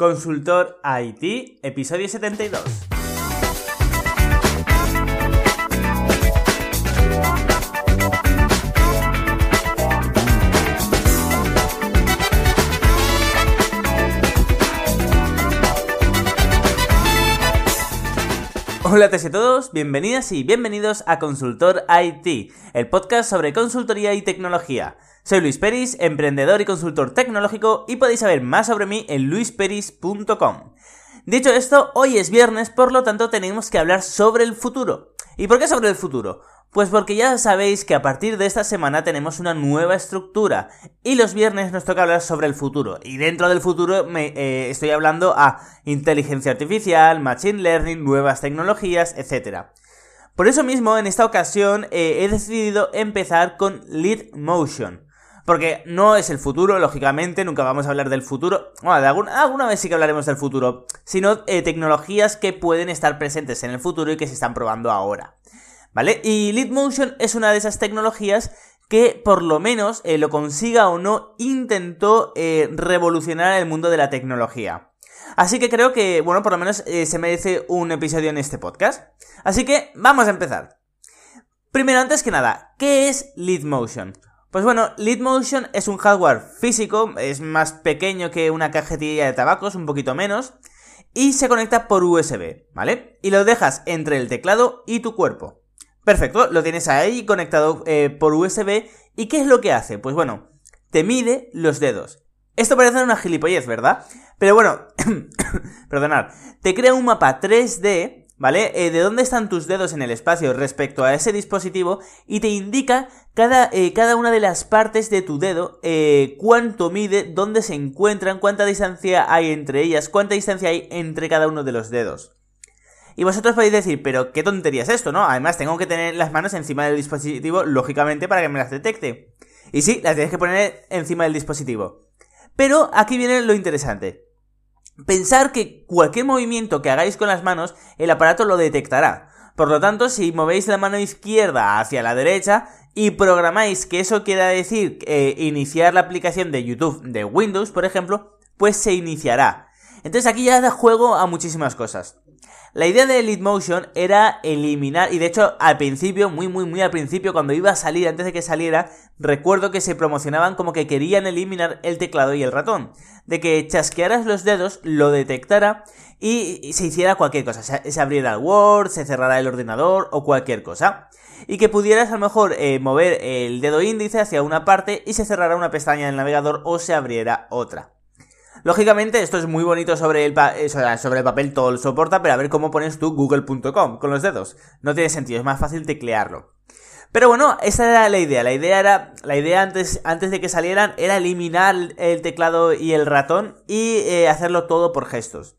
Consultor IT, episodio 72. Hola a todos, bienvenidas y bienvenidos a Consultor IT, el podcast sobre consultoría y tecnología. Soy Luis Peris, emprendedor y consultor tecnológico y podéis saber más sobre mí en luisperis.com. Dicho esto, hoy es viernes, por lo tanto tenemos que hablar sobre el futuro. ¿Y por qué sobre el futuro? Pues porque ya sabéis que a partir de esta semana tenemos una nueva estructura y los viernes nos toca hablar sobre el futuro. Y dentro del futuro me eh, estoy hablando a inteligencia artificial, machine learning, nuevas tecnologías, etc. Por eso mismo, en esta ocasión eh, he decidido empezar con Lead Motion. Porque no es el futuro, lógicamente, nunca vamos a hablar del futuro. Bueno, de alguna, vez sí que hablaremos del futuro. Sino eh, tecnologías que pueden estar presentes en el futuro y que se están probando ahora. ¿Vale? Y Lead es una de esas tecnologías que por lo menos, eh, lo consiga o no, intentó eh, revolucionar el mundo de la tecnología. Así que creo que, bueno, por lo menos se merece un episodio en este podcast. Así que vamos a empezar. Primero, antes que nada, ¿qué es Lead Motion? Pues bueno, Leadmotion es un hardware físico, es más pequeño que una cajetilla de tabacos, un poquito menos, y se conecta por USB, ¿vale? Y lo dejas entre el teclado y tu cuerpo. Perfecto, lo tienes ahí conectado eh, por USB, ¿y qué es lo que hace? Pues bueno, te mide los dedos. Esto parece una gilipollez, ¿verdad? Pero bueno, perdonad, te crea un mapa 3D ¿vale? Eh, de dónde están tus dedos en el espacio respecto a ese dispositivo y te indica cada, eh, cada una de las partes de tu dedo, cuánto mide, dónde se encuentran, cuánta distancia hay entre ellas, cuánta distancia hay entre cada uno de los dedos. Y vosotros podéis decir, pero qué tontería es esto, ¿no? Además, tengo que tener las manos encima del dispositivo, lógicamente, para que me las detecte. Y sí, las tienes que poner encima del dispositivo. Pero aquí viene lo interesante. Pensar que cualquier movimiento que hagáis con las manos, el aparato lo detectará. Por lo tanto, si movéis la mano izquierda hacia la derecha y programáis que eso quiera decir eh, iniciar la aplicación de YouTube de Windows, por ejemplo, pues se iniciará. Entonces aquí ya da juego a muchísimas cosas. La idea de Elite Motion era eliminar, y de hecho al principio, muy muy muy al principio, cuando iba a salir, antes de que saliera, recuerdo que se promocionaban como que querían eliminar el teclado y el ratón. De que chasquearas los dedos, lo detectara y, se hiciera cualquier cosa. Se, abriera el Word, se cerrara el ordenador o cualquier cosa. Y que pudieras a lo mejor eh, mover el dedo índice hacia una parte y se cerrara una pestaña del navegador o se abriera otra. Lógicamente, esto es muy bonito sobre el, eh, sobre el papel, todo lo soporta, pero a ver cómo pones tú google.com con los dedos. No tiene sentido, es más fácil teclearlo. Pero bueno, esa era la idea. La idea era, la idea antes, antes de que salieran era eliminar el teclado y el ratón y eh, hacerlo todo por gestos.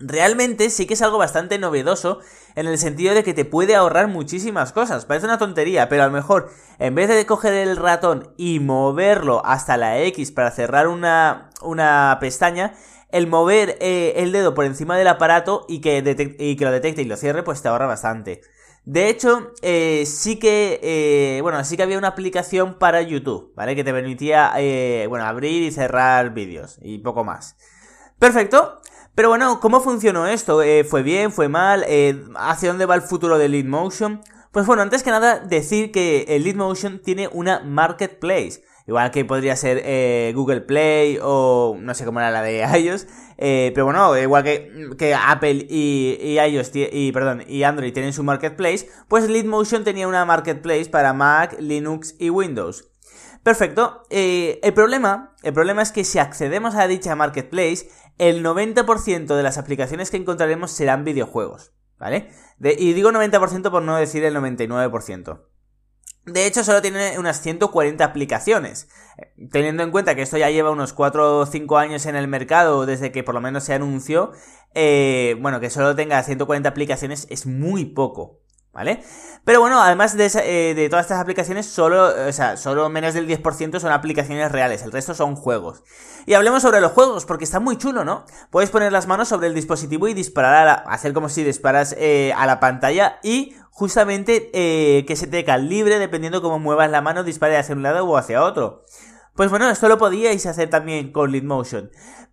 Realmente sí que es algo bastante novedoso en el sentido de que te puede ahorrar muchísimas cosas. Parece una tontería, pero a lo mejor en vez de coger el ratón y moverlo hasta la X para cerrar una, una pestaña, el mover eh, el dedo por encima del aparato y que, y que lo detecte y lo cierre, pues te ahorra bastante. De hecho, eh, sí que, eh, bueno, sí que había una aplicación para YouTube, ¿vale? Que te permitía, bueno, abrir y cerrar vídeos y poco más. Perfecto. Pero bueno, ¿cómo funcionó esto? Eh, ¿Fue bien? ¿Fue mal? Eh, ¿Hacia dónde va el futuro de Lead Motion? Pues bueno, antes que nada decir que el Lead Motion tiene una marketplace. Igual que podría ser eh, Google Play o no sé cómo era la de iOS. pero bueno, igual que, que Apple y, y, y, perdón, y Android tienen su marketplace, pues Lead Motion tenía una marketplace para Mac, Linux y Windows. Perfecto. el problema, el problema es que si accedemos a dicha marketplace, el 90% de las aplicaciones que encontraremos serán videojuegos, ¿vale? y digo 90% por no decir el 99%. De hecho, solo tiene unas 140 aplicaciones. Teniendo en cuenta que esto ya lleva unos 4 o 5 años en el mercado, desde que por lo menos se anunció, eh, bueno, que solo tenga 140 aplicaciones es muy poco. ¿Vale? Pero bueno, además de, eh, de, todas estas aplicaciones, solo, o sea, solo menos del 10% son aplicaciones reales, el resto son juegos. Y hablemos sobre los juegos, porque está muy chulo, ¿no? Puedes poner las manos sobre el dispositivo y disparar, a hacer como si disparas eh, a la pantalla y justamente eh, que se te libre dependiendo cómo muevas la mano, dispare hacia un lado o hacia otro. Pues bueno, esto lo podíais hacer también con Lead Motion.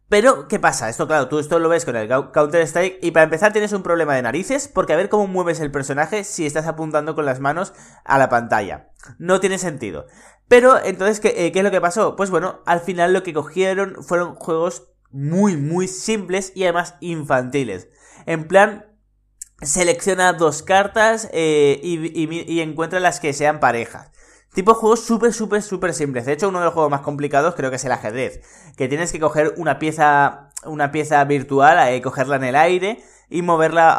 Pero, ¿qué pasa? Esto, claro, tú esto lo ves con el Counter-Strike y para empezar tienes un problema de narices porque a ver cómo mueves el personaje si estás apuntando con las manos a la pantalla. No tiene sentido. Pero, entonces, ¿qué, eh, ¿qué es lo que pasó? Pues bueno, al final lo que cogieron fueron juegos muy, muy simples y además infantiles. En plan, selecciona dos cartas eh, y, encuentra las que sean parejas. Tipo juegos súper, súper, súper simples. De hecho, uno de los juegos más complicados creo que es el ajedrez. Que tienes que coger una pieza, una pieza virtual, eh, cogerla en el aire y moverla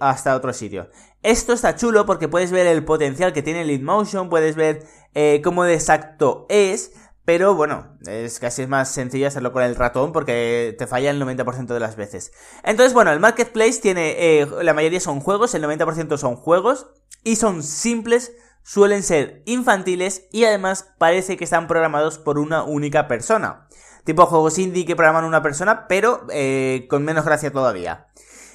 hasta otro sitio. Esto está chulo porque puedes ver el potencial que tiene Lead Motion, puedes ver eh, cómo de exacto es, pero bueno, es casi más sencillo hacerlo con el ratón porque te falla el 90% de las veces. Entonces, bueno, el marketplace tiene, eh, la mayoría son juegos, el 90% son juegos y son simples, suelen ser infantiles y además parece que están programados por una única persona. Tipo juegos indie que programan una persona, pero eh, con menos gracia todavía.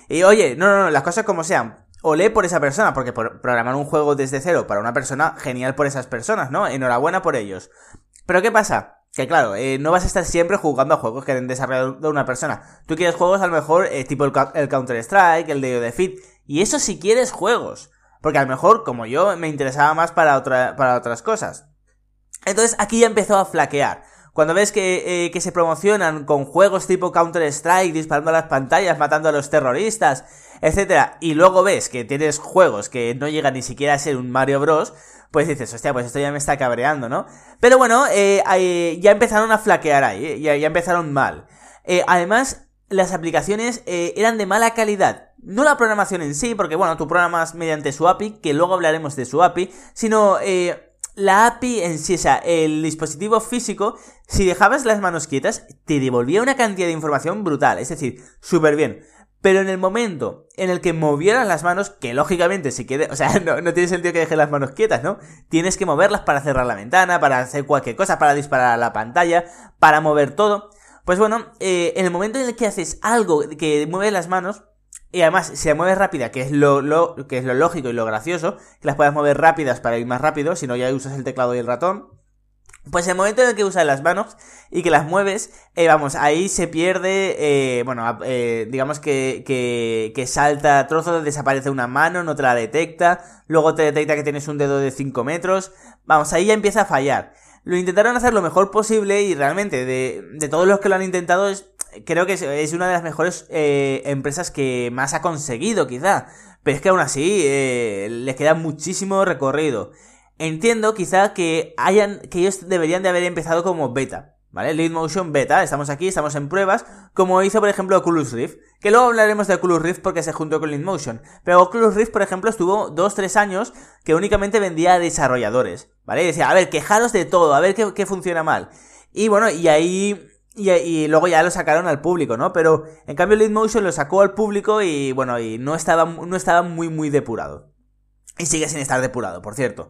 Y oye, no, no, no, las cosas como sean. Olé por esa persona, porque programar un juego desde cero para una persona, genial por esas personas, ¿no? Enhorabuena por ellos. Pero ¿qué pasa? Que claro, eh, no vas a estar siempre jugando a juegos que han desarrollado una persona. Tú quieres juegos a lo mejor eh, tipo el, Counter-Strike, el de Defeat. Y eso si quieres juegos. Porque a lo mejor, como yo, me interesaba más para, otra, para otras cosas. Entonces aquí ya empezó a flaquear. Cuando ves que, eh, que se promocionan con juegos tipo Counter-Strike, disparando a las pantallas, matando a los terroristas, etcétera, y luego ves que tienes juegos que no llegan ni siquiera a ser un Mario Bros, pues dices, hostia, pues esto ya me está cabreando, ¿no? Pero bueno, eh, ya empezaron a flaquear ahí, eh, ya, ya, empezaron mal. Eh, además, las aplicaciones eran de mala calidad. No la programación en sí, porque bueno, tú programas mediante su API, que luego hablaremos de su API, sino la API en sí, o sea, el dispositivo físico, si dejabas las manos quietas, te devolvía una cantidad de información brutal, es decir, súper bien. Pero en el momento en el que movieras las manos, que lógicamente si quieres, o sea, no, tiene sentido que dejes las manos quietas, ¿no? Tienes que moverlas para cerrar la ventana, para hacer cualquier cosa, para disparar a la pantalla, para mover todo. Pues bueno, eh, en el momento en el que haces algo que mueve las manos, y además si se mueve rápida, que es lo, lo, que es lo lógico y lo gracioso, que las puedas mover rápidas para ir más rápido, si no ya usas el teclado y el ratón, pues el momento en el que usas las manos y que las mueves, eh, vamos, ahí se pierde, eh, bueno, eh, digamos que, que, que salta trozos, desaparece una mano, no te la detecta, luego te detecta que tienes un dedo de 5 metros, vamos, ahí ya empieza a fallar. Lo intentaron hacer lo mejor posible y realmente de, de todos los que lo han intentado es, creo que es, una de las mejores eh, empresas que más ha conseguido quizá, pero es que aún así eh, les queda muchísimo recorrido. Entiendo quizá que hayan, que ellos deberían de haber empezado como beta. ¿Vale? Lead Motion Beta, estamos aquí, estamos en pruebas, como hizo por ejemplo Oculus Rift, que luego hablaremos de Oculus Rift porque se juntó con Lead Motion, pero Oculus Rift por ejemplo estuvo 2-3 años que únicamente vendía a desarrolladores, ¿vale? Decía, a ver, quejaros de todo, a ver qué, funciona mal. Y bueno, y ahí y, luego ya lo sacaron al público, ¿no? Pero en cambio Lead Motion lo sacó al público y bueno, y no estaba, no estaba muy muy depurado. Y sigue sin estar depurado, por cierto.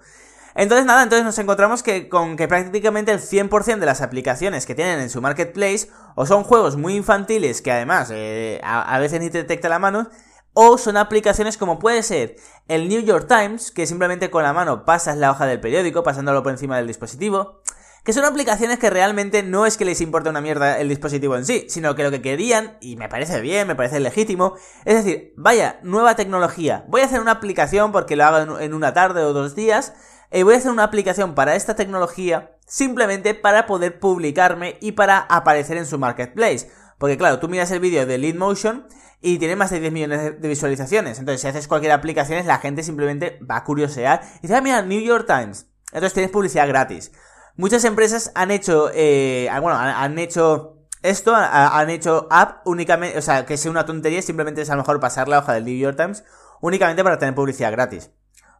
Entonces nada, entonces nos encontramos que con que prácticamente el 100% de las aplicaciones que tienen en su marketplace o son juegos muy infantiles que además eh, a, veces ni te detecta la mano o son aplicaciones como puede ser el New York Times, que simplemente con la mano pasas la hoja del periódico pasándolo por encima del dispositivo, que son aplicaciones que realmente no es que les importe una mierda el dispositivo en sí, sino que lo que querían, y me parece bien, me parece legítimo, es decir, vaya, nueva tecnología, voy a hacer una aplicación porque lo hago en una tarde o dos días, eh, voy a hacer una aplicación para esta tecnología simplemente para poder publicarme y para aparecer en su marketplace. Porque claro, tú miras el vídeo de Lead Motion y tiene más de 10 millones de visualizaciones. Entonces, si haces cualquier aplicación, la gente simplemente va a curiosear y dice, ah, mira, New York Times. Entonces tienes publicidad gratis. Muchas empresas han hecho, eh, ah, bueno, han hecho esto, han hecho app únicamente, o sea, que sea una tontería, simplemente es a lo mejor pasar la hoja del New York Times únicamente para tener publicidad gratis.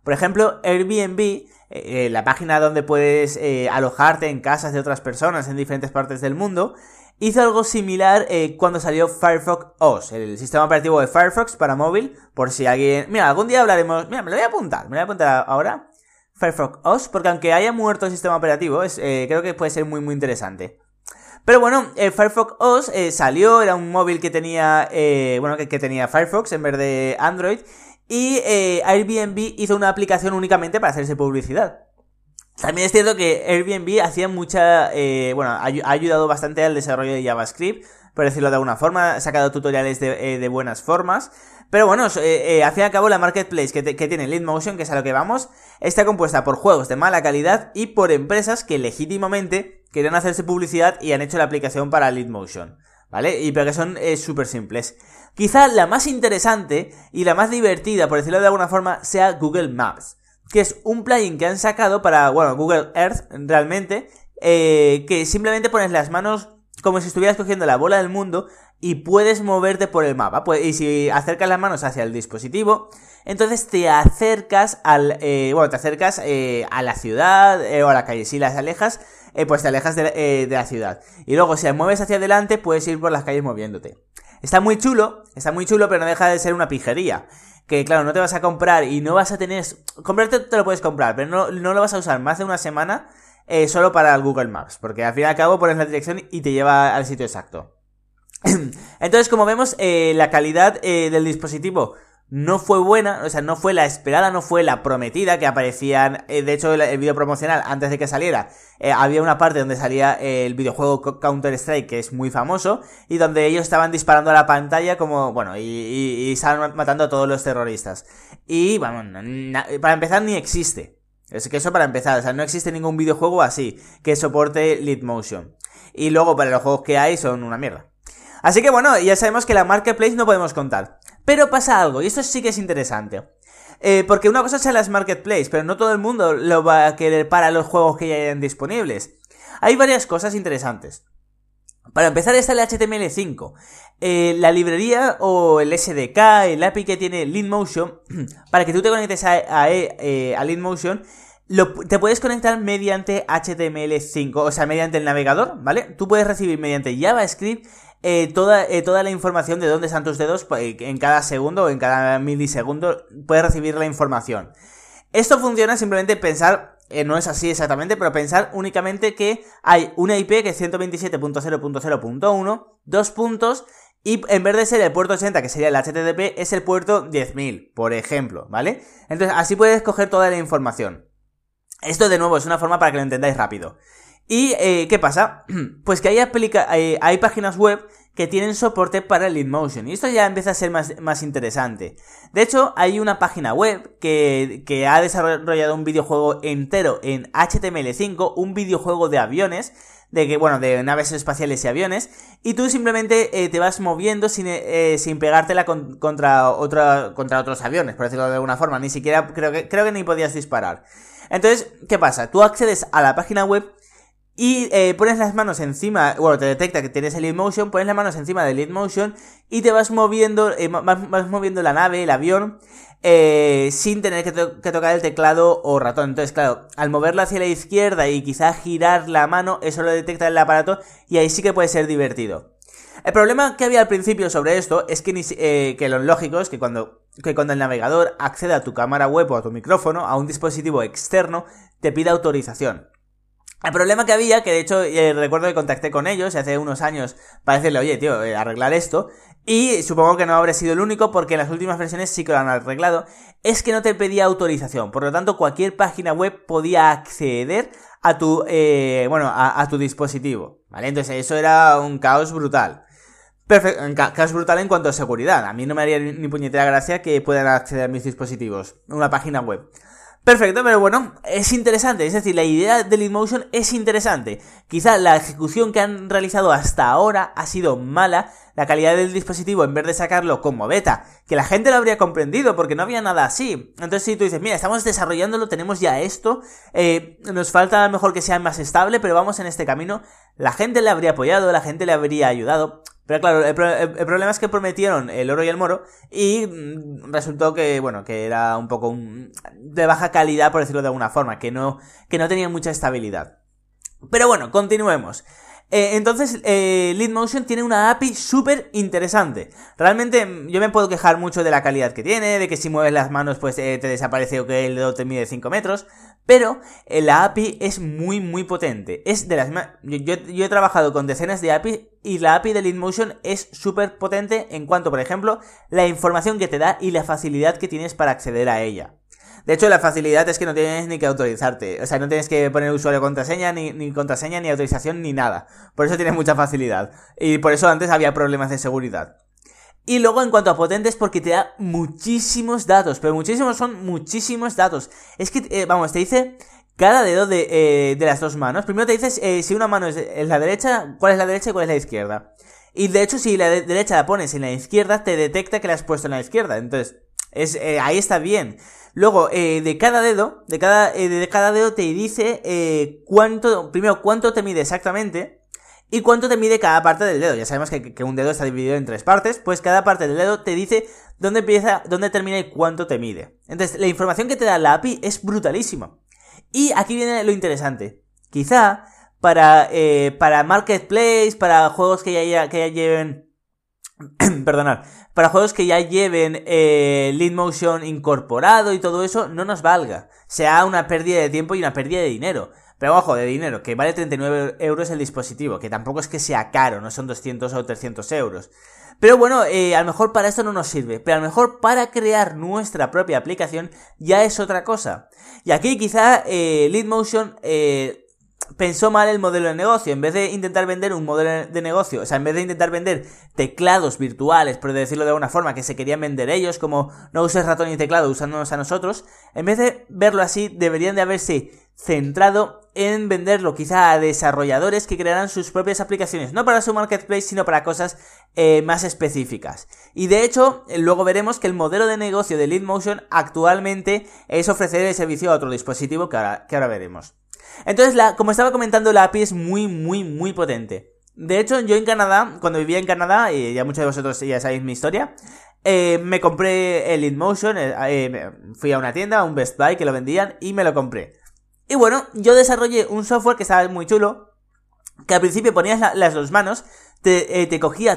Por ejemplo, Airbnb eh, la página donde puedes eh, alojarte en casas de otras personas en diferentes partes del mundo, hizo algo similar eh, cuando salió Firefox OS, el sistema operativo de Firefox para móvil, por si alguien... Mira, algún día hablaremos... Mira, me lo voy a apuntar, me lo voy a apuntar ahora. Firefox OS, porque aunque haya muerto el sistema operativo, es, creo que puede ser muy muy interesante. Pero bueno, el Firefox OS salió, era un móvil que tenía, bueno, que, tenía Firefox en vez de Android, y eh, Airbnb hizo una aplicación únicamente para hacerse publicidad. También es cierto que Airbnb hacía mucha, eh, bueno, ha, ayudado bastante al desarrollo de JavaScript, por decirlo de alguna forma, ha sacado tutoriales de, de buenas formas. Pero bueno, eh, eh, al fin y al cabo la marketplace que, que tiene Leadmotion, que es a lo que vamos, está compuesta por juegos de mala calidad y por empresas que legítimamente querían hacerse publicidad y han hecho la aplicación para Leadmotion. ¿Vale? Y pero que son eh, súper simples. Quizá la más interesante y la más divertida, por decirlo de alguna forma, sea Google Maps. Que es un plugin que han sacado para, bueno, Google Earth realmente, eh, que simplemente pones las manos como si estuvieras cogiendo la bola del mundo y puedes moverte por el mapa. Y si acercas las manos hacia el dispositivo, entonces te acercas al, eh, bueno, te acercas eh, a la ciudad eh, o a la calle. Si las alejas, pues te alejas de, de, la ciudad. Y luego si mueves hacia adelante, puedes ir por las calles moviéndote. Está muy chulo, está muy chulo, pero no deja de ser una pijería. Que claro, no te vas a comprar y no vas a tener... Comprarte te lo puedes comprar, pero no, no lo vas a usar más de una semana solo para Google Maps. Porque al fin y al cabo pones la dirección y te lleva al sitio exacto. Entonces, como vemos, eh, la calidad eh, del dispositivo no fue buena, o sea, no fue la esperada, no fue la prometida que aparecían. Eh, de hecho, el, vídeo promocional, antes de que saliera, había una parte donde salía el videojuego Counter-Strike, que es muy famoso, y donde ellos estaban disparando a la pantalla como, bueno, y, y, estaban matando a todos los terroristas. Y, bueno, para empezar, ni existe. Es que eso para empezar, o sea, no existe ningún videojuego así que soporte Lead Motion. Y luego, para los juegos que hay, son una mierda. Así que bueno, ya sabemos que la marketplace no podemos contar. Pero pasa algo, y esto sí que es interesante. Eh, porque una cosa es las marketplace, pero no todo el mundo lo va a querer para los juegos que ya hayan disponibles. Hay varias cosas interesantes. Para empezar está el HTML5. Eh, la librería o el SDK, el API que tiene Leadmotion, para que tú te conectes a, a, eh, a Leadmotion, te puedes conectar mediante HTML5, o sea, mediante el navegador, ¿vale? Tú puedes recibir mediante JavaScript eh, toda, eh, toda la información de dónde están tus dedos pues, en cada segundo o en cada milisegundo puedes recibir la información. Esto funciona simplemente pensar, eh, no es así exactamente, pero pensar únicamente que hay una IP que es 127.0.0.1, dos puntos, y en vez de ser el puerto 80, que sería el HTTP, es el puerto 10.000, por ejemplo, ¿vale? Entonces así puedes coger toda la información. Esto de nuevo es una forma para que lo entendáis rápido. ¿Y eh, qué pasa? Pues que hay, eh, hay páginas web que tienen soporte para el InMotion. Y esto ya empieza a ser más, más interesante. De hecho, hay una página web que, que, ha desarrollado un videojuego entero en HTML5, un videojuego de aviones, de que, bueno, de naves espaciales y aviones, y tú simplemente eh, te vas moviendo sin, eh, sin pegártela contra, otra, contra otros aviones, por decirlo de alguna forma. Ni siquiera, creo que, creo que ni podías disparar. Entonces, ¿qué pasa? Tú accedes a la página web y eh, pones las manos encima, bueno, te detecta que tienes el lead motion, pones las manos encima del lead motion y te vas moviendo, eh, vas, moviendo la nave, el avión, eh, sin tener que, tocar el teclado o ratón. Entonces, claro, al moverlo hacia la izquierda y quizá girar la mano, eso lo detecta el aparato y ahí sí que puede ser divertido. El problema que había al principio sobre esto es que, eh, que lo lógico es que cuando, que cuando el navegador accede a tu cámara web o a tu micrófono, a un dispositivo externo, te pide autorización. El problema que había, que de hecho eh, recuerdo que contacté con ellos hace unos años para decirle, oye, tío, eh, arreglar esto. Y supongo que no habrá sido el único porque en las últimas versiones sí que lo han arreglado. Es que no te pedía autorización. Por lo tanto, cualquier página web podía acceder a tu, eh, bueno, a, tu dispositivo. ¿Vale? Entonces eso era un caos brutal. Caos brutal en cuanto a seguridad. A mí no me haría ni puñetera gracia que puedan acceder a mis dispositivos. Una página web. Perfecto, pero bueno, es interesante, es decir, la idea del InMotion es interesante. Quizá la ejecución que han realizado hasta ahora ha sido mala, la calidad del dispositivo en vez de sacarlo como beta, que la gente lo habría comprendido porque no había nada así. Entonces si tú dices, mira, estamos desarrollándolo, tenemos ya esto, eh, nos falta mejor que sea más estable, pero vamos en este camino, la gente le habría apoyado, la gente le habría ayudado. Pero claro, el, problema es que prometieron el oro y el moro y mm, resultó que, bueno, que era un poco de baja calidad, por decirlo de alguna forma, que no, que no tenía mucha estabilidad. Pero bueno, continuemos. Eh, entonces, eh, Leadmotion tiene una API súper interesante. Realmente, mm, yo me puedo quejar mucho de la calidad que tiene, de que si mueves las manos, pues eh, te desaparece o que el dedo te mide 5 metros. Pero eh, la API es muy, muy potente. Es de las yo, yo, he trabajado con decenas de API y la API de Leadmotion es súper potente en cuanto, por ejemplo, la información que te da y la facilidad que tienes para acceder a ella. De hecho, la facilidad es que no tienes ni que autorizarte. O sea, no tienes que poner usuario contraseña, ni, ni contraseña, ni autorización, ni nada. Por eso tienes mucha facilidad. Y por eso antes había problemas de seguridad. Y luego en cuanto a potentes, porque te da muchísimos datos, pero muchísimos son muchísimos datos. Es que, eh, vamos, te dice cada dedo de, eh, de, las dos manos. Primero te dices eh, si una mano es, la derecha, cuál es la derecha y cuál es la izquierda. Y de hecho, si la derecha la pones en la izquierda, te detecta que la has puesto en la izquierda. Entonces, es, ahí está bien. Luego, de cada dedo, de cada, de cada dedo te dice cuánto, primero cuánto te mide exactamente y cuánto te mide cada parte del dedo. Ya sabemos que, un dedo está dividido en tres partes, pues cada parte del dedo te dice dónde empieza, dónde termina y cuánto te mide. Entonces, la información que te da la API es brutalísima. Y aquí viene lo interesante. Quizá para, eh, para Marketplace, para juegos que ya, que ya lleven... perdonad, para juegos que ya lleven eh, Lead Motion incorporado y todo eso, no nos valga. Sea una pérdida de tiempo y una pérdida de dinero. Pero ojo, de dinero, que vale 39 euros el dispositivo, que tampoco es que sea caro, no son 200 o 300 euros. Pero bueno, eh, a lo mejor para esto no nos sirve, pero a lo mejor para crear nuestra propia aplicación ya es otra cosa. Y aquí quizá eh, Leadmotion eh, pensó mal el modelo de negocio. En vez de intentar vender un modelo de negocio, o sea, en vez de intentar vender teclados virtuales, por decirlo de alguna forma, que se querían vender ellos, como no uses ratón y teclado usándonos a nosotros, en vez de verlo así, deberían de haberse centrado en venderlo quizá a desarrolladores que crearán sus propias aplicaciones, no para su marketplace, sino para cosas eh, más específicas. Y de hecho, eh, luego veremos que el modelo de negocio de Leadmotion actualmente es ofrecer el servicio a otro dispositivo que ahora, que ahora veremos. Entonces, la, como estaba comentando, la API es muy, muy, muy potente. De hecho, yo en Canadá, cuando vivía en Canadá, y ya muchos de vosotros ya sabéis mi historia, eh, me compré el Leadmotion, fui a una tienda, a un Best Buy que lo vendían, y me lo compré. Y bueno, yo desarrollé un software que estaba muy chulo, que al principio ponías las dos manos, te, eh, cogía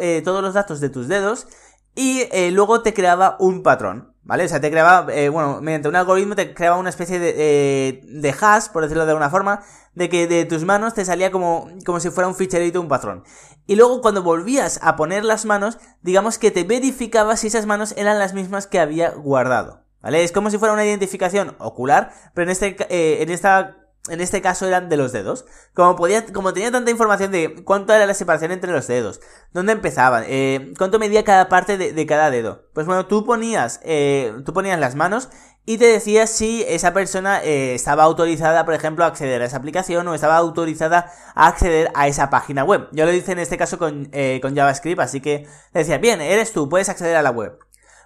eh, todos los datos de tus dedos y eh, luego te creaba un patrón, ¿vale? O sea, te creaba, bueno, mediante un algoritmo te creaba una especie de, de hash, por decirlo de alguna forma, de que de tus manos te salía como, como si fuera un ficherito, un patrón. Y luego cuando volvías a poner las manos, digamos que te verificaba si esas manos eran las mismas que había guardado. ¿Vale? Es como si fuera una identificación ocular, pero en este, eh, en esta, en este caso eran de los dedos. Como podía, como tenía tanta información de cuánto era la separación entre los dedos, dónde empezaban, eh, cuánto medía cada parte de, cada dedo. Pues bueno, tú ponías, eh, tú ponías las manos y te decía si esa persona eh, estaba autorizada, por ejemplo, a acceder a esa aplicación o estaba autorizada a acceder a esa página web. Yo lo hice en este caso con, eh, con JavaScript, así que decía, bien, eres tú, puedes acceder a la web.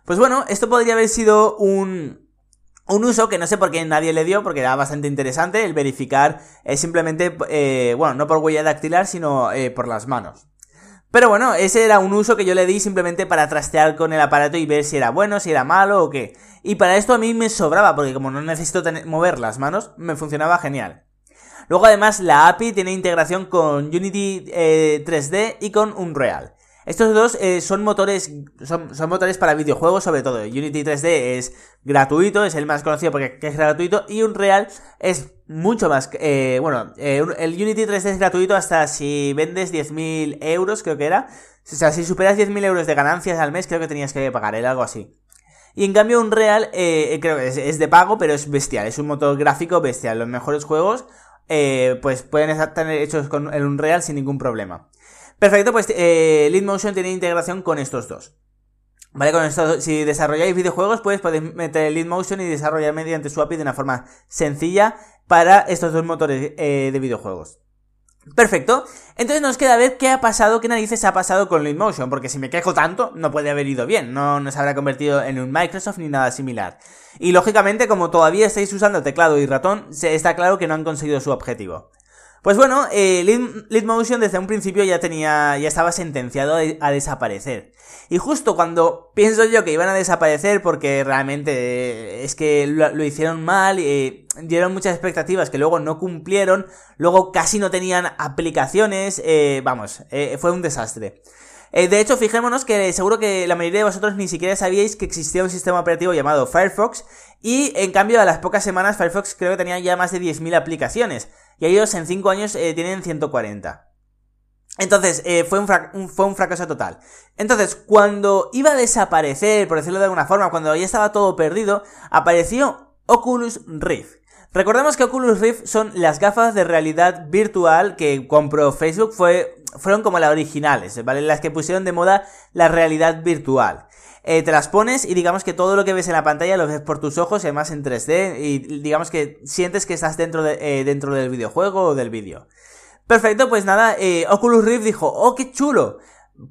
Pues bueno, esto podría haber sido un, un uso que no sé por qué nadie le dio, porque era bastante interesante el verificar es simplemente, eh, bueno, no por huella dactilar, sino eh, por las manos. Pero bueno, ese era un uso que yo le di simplemente para trastear con el aparato y ver si era bueno, si era malo o qué. Y para esto a mí me sobraba, porque como no necesito mover las manos, me funcionaba genial. Luego además la API tiene integración con Unity 3D eh, y con Unreal. Estos dos eh, son motores son, motores para videojuegos sobre todo. Unity 3D es gratuito, es el más conocido porque es gratuito y Unreal es mucho más... Eh, bueno, eh, el Unity 3D es gratuito hasta si vendes 10.000 euros, creo que era. O sea, si superas 10.000 euros de ganancias al mes, creo que tenías que pagar, era algo así. Y en cambio Unreal eh, creo que es, de pago, pero es bestial, es un motor gráfico bestial. Los mejores juegos pues pueden estar hechos con el Unreal sin ningún problema. Perfecto, pues eh, Leadmotion tiene integración con estos dos. ¿Vale? Con esto, si desarrolláis videojuegos, pues podéis meter Leadmotion y desarrollar mediante su API de una forma sencilla para estos dos motores eh, de videojuegos. Perfecto. Entonces nos queda ver qué ha pasado, qué narices ha pasado con Leadmotion, porque si me quejo tanto, no puede haber ido bien, no nos habrá convertido en un Microsoft ni nada similar. Y lógicamente, como todavía estáis usando teclado y ratón, está claro que no han conseguido su objetivo. Pues bueno, eh, Leadmotion desde un principio ya tenía, ya estaba sentenciado a, desaparecer. Y justo cuando pienso yo que iban a desaparecer porque realmente eh, es que lo, hicieron mal, eh, dieron muchas expectativas que luego no cumplieron, luego casi no tenían aplicaciones, eh, vamos, fue un desastre. de hecho, fijémonos que seguro que la mayoría de vosotros ni siquiera sabíais que existía un sistema operativo llamado Firefox y en cambio a las pocas semanas Firefox creo que tenía ya más de 10.000 aplicaciones y ellos en 5 años eh, tienen 140. Entonces, eh, fue, un fue un fracaso total. Entonces, cuando iba a desaparecer, por decirlo de alguna forma, cuando ya estaba todo perdido, apareció Oculus Rift. Recordemos que Oculus Rift son las gafas de realidad virtual que compró Facebook, fue, fueron como las originales, ¿vale? Las que pusieron de moda la realidad virtual. Eh, te las pones y digamos que todo lo que ves en la pantalla lo ves por tus ojos y además en 3D y digamos que sientes que estás dentro, de, eh, dentro del videojuego o del vídeo. Perfecto, pues nada, eh, Oculus Rift dijo, oh, qué chulo.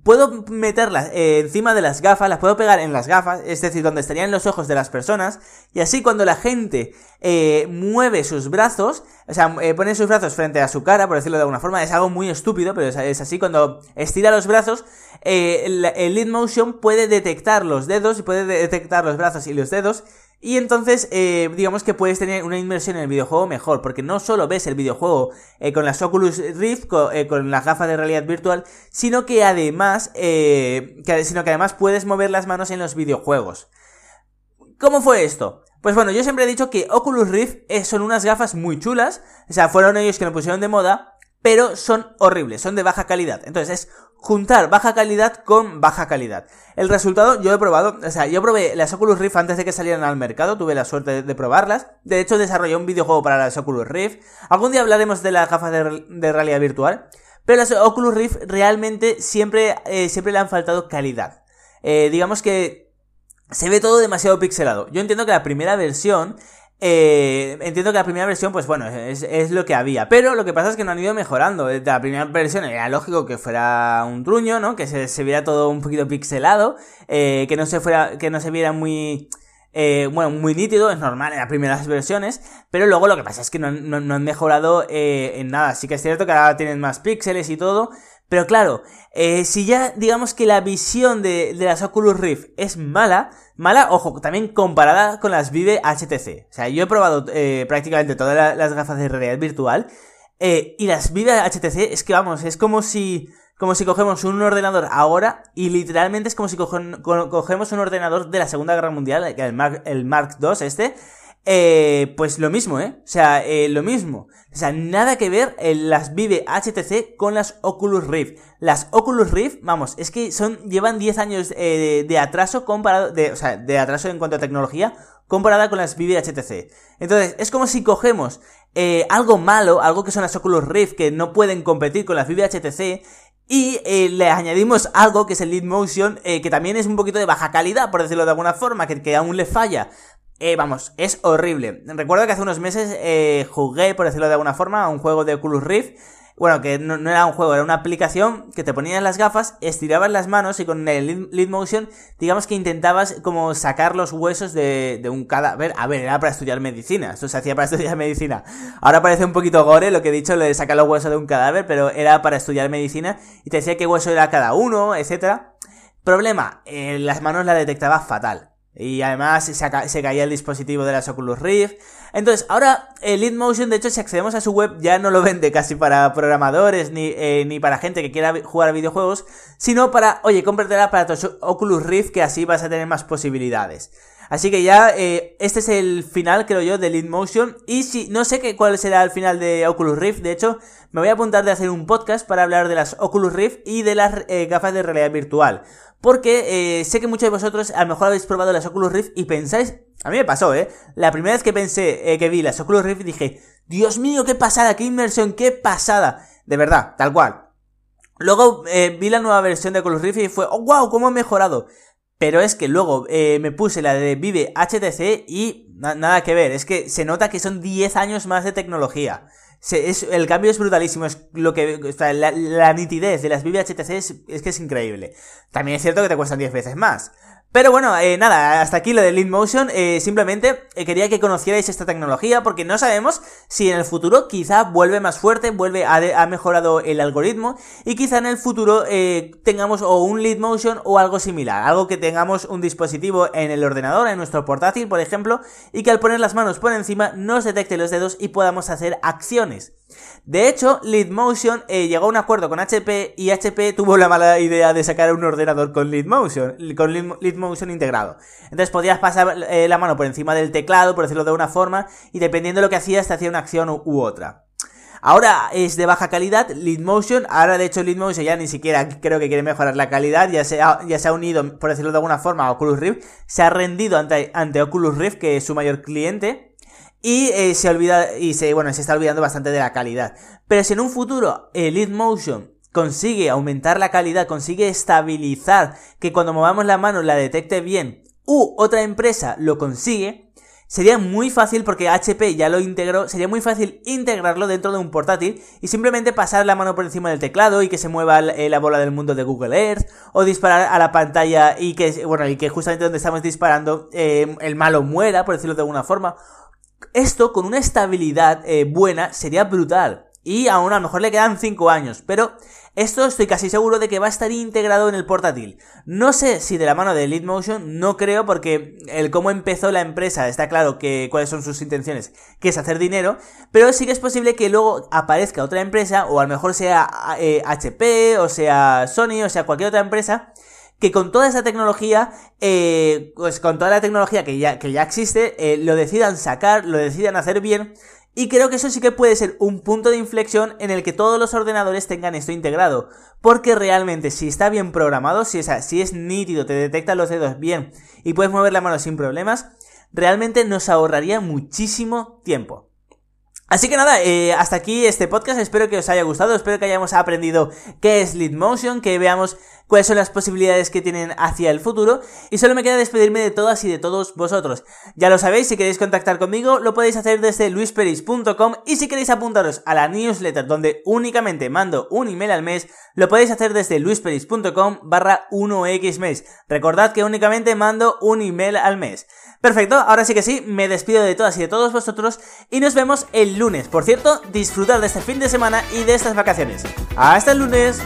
Puedo meterlas eh, encima de las gafas, las puedo pegar en las gafas, es decir, donde estarían los ojos de las personas, y así cuando la gente eh, mueve sus brazos, o sea, pone sus brazos frente a su cara, por decirlo de alguna forma, es algo muy estúpido, pero es, así, cuando estira los brazos, el, el lead motion puede detectar los dedos y puede detectar los brazos y los dedos, y entonces, eh, digamos que puedes tener una inmersión en el videojuego mejor, porque no solo ves el videojuego eh, con las Oculus Rift, eh, con, las gafas de realidad virtual, sino que además, que, sino que además puedes mover las manos en los videojuegos. ¿Cómo fue esto? Pues bueno, yo siempre he dicho que Oculus Rift son unas gafas muy chulas, o sea, fueron ellos que lo pusieron de moda, pero son horribles, son de baja calidad. Entonces es juntar baja calidad con baja calidad. El resultado, yo he probado, o sea, yo probé las Oculus Rift antes de que salieran al mercado, tuve la suerte de, probarlas. De hecho, desarrollé un videojuego para las Oculus Rift. Algún día hablaremos de las gafas de, realidad virtual. Pero las Oculus Rift realmente siempre, eh, siempre le han faltado calidad. Eh, digamos que se ve todo demasiado pixelado. Yo entiendo que la primera versión eh, entiendo que la primera versión, pues bueno, es, lo que había. Pero lo que pasa es que no han ido mejorando. Desde la primera versión era lógico que fuera un truño, ¿no? Que se, viera todo un poquito pixelado. Eh, que no se fuera. que no se viera muy. Eh, bueno, muy nítido, es normal en las primeras versiones, pero luego lo que pasa es que no, han mejorado en nada. Sí que es cierto que ahora tienen más píxeles y todo, pero claro, eh, si ya digamos que la visión de, de, las Oculus Rift es mala, mala, ojo, también comparada con las Vive HTC. O sea, yo he probado eh, prácticamente todas las gafas de realidad virtual eh, y las Vive HTC es que vamos, es como si como si cogemos un ordenador ahora y literalmente es como si cogemos un ordenador de la Segunda Guerra Mundial, el Mark, el Mark II este, eh, pues lo mismo, ¿eh? O sea, eh, lo mismo. O sea, nada que ver en las Vive HTC con las Oculus Rift. Las Oculus Rift, vamos, es que son, llevan 10 años eh, de atraso comparado, de, o sea, de atraso en cuanto a tecnología comparada con las Vive HTC. Entonces, es como si cogemos eh, algo malo, algo que son las Oculus Rift, que no pueden competir con las Vive HTC, y eh, le añadimos algo que es el Lead Motion, eh, que también es un poquito de baja calidad, por decirlo de alguna forma, que, que aún le falla. Eh, vamos, es horrible. Recuerdo que hace unos meses eh, jugué, por decirlo de alguna forma, a un juego de Oculus Rift. Bueno, que no, era un juego, era una aplicación que te ponías las gafas, estirabas las manos y con el lead motion, digamos que intentabas como sacar los huesos de, de un cadáver. A ver, era para estudiar medicina, esto se hacía para estudiar medicina. Ahora parece un poquito gore lo que he dicho, lo de sacar los huesos de un cadáver, pero era para estudiar medicina y te decía qué hueso era cada uno, etcétera. Problema, eh, las manos la detectaba fatal. Y además se, caía el dispositivo de las Oculus Rift. Entonces, ahora el Lead Motion, de hecho, si accedemos a su web, ya no lo vende casi para programadores ni, eh, ni para gente que quiera jugar a videojuegos, sino para, oye, cómpratela para tu Oculus Rift, que así vas a tener más posibilidades. Así que ya, eh, este es el final, creo yo, de Lead Motion. Y si, no sé qué, cuál será el final de Oculus Rift. De hecho, me voy a apuntar de hacer un podcast para hablar de las Oculus Rift y de las eh, gafas de realidad virtual. Porque eh, sé que muchos de vosotros a lo mejor habéis probado las Oculus Rift y pensáis... A mí me pasó, ¿eh? La primera vez que pensé, eh, que vi las Oculus Rift dije, Dios mío, qué pasada, qué inmersión, qué pasada. De verdad, tal cual. Luego eh, vi la nueva versión de Oculus Rift y fue, oh, wow, cómo ha mejorado. Pero es que luego eh, me puse la de Vive HTC y nada que ver. Es que se nota que son 10 años más de tecnología el cambio es brutalísimo. Es lo que, la, nitidez de las Vive HTC es, que es increíble. También es cierto que te cuestan 10 veces más. Pero bueno, eh, nada, hasta aquí lo de Lead Motion. Eh, simplemente eh, quería que conocierais esta tecnología porque no sabemos si en el futuro quizá vuelve más fuerte, vuelve ha mejorado el algoritmo y quizá en el futuro tengamos o un Lead Motion o algo similar. Algo que tengamos un dispositivo en el ordenador, en nuestro portátil, por ejemplo, y que al poner las manos por encima nos detecte los dedos y podamos hacer acciones. De hecho, Leadmotion eh, llegó a un acuerdo con HP y HP tuvo la mala idea de sacar un ordenador con con Leadmotion integrado. Entonces podías pasar eh, la mano por encima del teclado, por decirlo de una forma, y dependiendo de lo que hacías, te hacía una acción u, otra. Ahora es de baja calidad Leadmotion, ahora de hecho Leadmotion ya ni siquiera creo que quiere mejorar la calidad, ya se ha, ya se ha unido, por decirlo de alguna forma, a Oculus Rift, se ha rendido ante, ante Oculus Rift, que es su mayor cliente, y eh, se olvida, y se, bueno, se está olvidando bastante de la calidad. Pero si en un futuro el Leadmotion consigue aumentar la calidad, consigue estabilizar, que cuando movamos la mano la detecte bien, u otra empresa lo consigue, Sería muy fácil porque HP ya lo integró, sería muy fácil integrarlo dentro de un portátil y simplemente pasar la mano por encima del teclado y que se mueva eh, la bola del mundo de Google Earth o disparar a la pantalla y que, bueno, y que justamente donde estamos disparando eh, el malo muera, por decirlo de alguna forma. Esto con una estabilidad eh, buena sería brutal. Y aún a lo mejor le quedan 5 años, pero esto estoy casi seguro de que va a estar integrado en el portátil. No sé si de la mano de Leadmotion, no creo porque el cómo empezó la empresa está claro que cuáles son sus intenciones, que es hacer dinero, pero sí que es posible que luego aparezca otra empresa, o a lo mejor sea HP, eh, o sea Sony, o sea cualquier otra empresa, que con toda esa tecnología, eh, pues con toda la tecnología que ya, que ya existe, eh, lo decidan sacar, lo decidan hacer bien y creo que eso sí que puede ser un punto de inflexión en el que todos los ordenadores tengan esto integrado. Porque realmente si está bien programado, si es, es nítido, te detecta los dedos bien y puedes mover la mano sin problemas, realmente nos ahorraría muchísimo tiempo. Así que nada, eh, hasta aquí este podcast, espero que os haya gustado, espero que hayamos aprendido qué es Lead Motion, que veamos cuáles son las posibilidades que tienen hacia el futuro y solo me queda despedirme de todas y de todos vosotros. Ya lo sabéis, si queréis contactar conmigo lo podéis hacer desde luisperis.com y si queréis apuntaros a la newsletter donde únicamente mando un email al mes, lo podéis hacer desde luisperis.com barra 1x mes. Recordad que únicamente mando un email al mes. Perfecto, ahora sí que sí, me despido de todas y de todos vosotros y nos vemos el lunes. Por cierto, disfrutar de este fin de semana y de estas vacaciones. Hasta el lunes.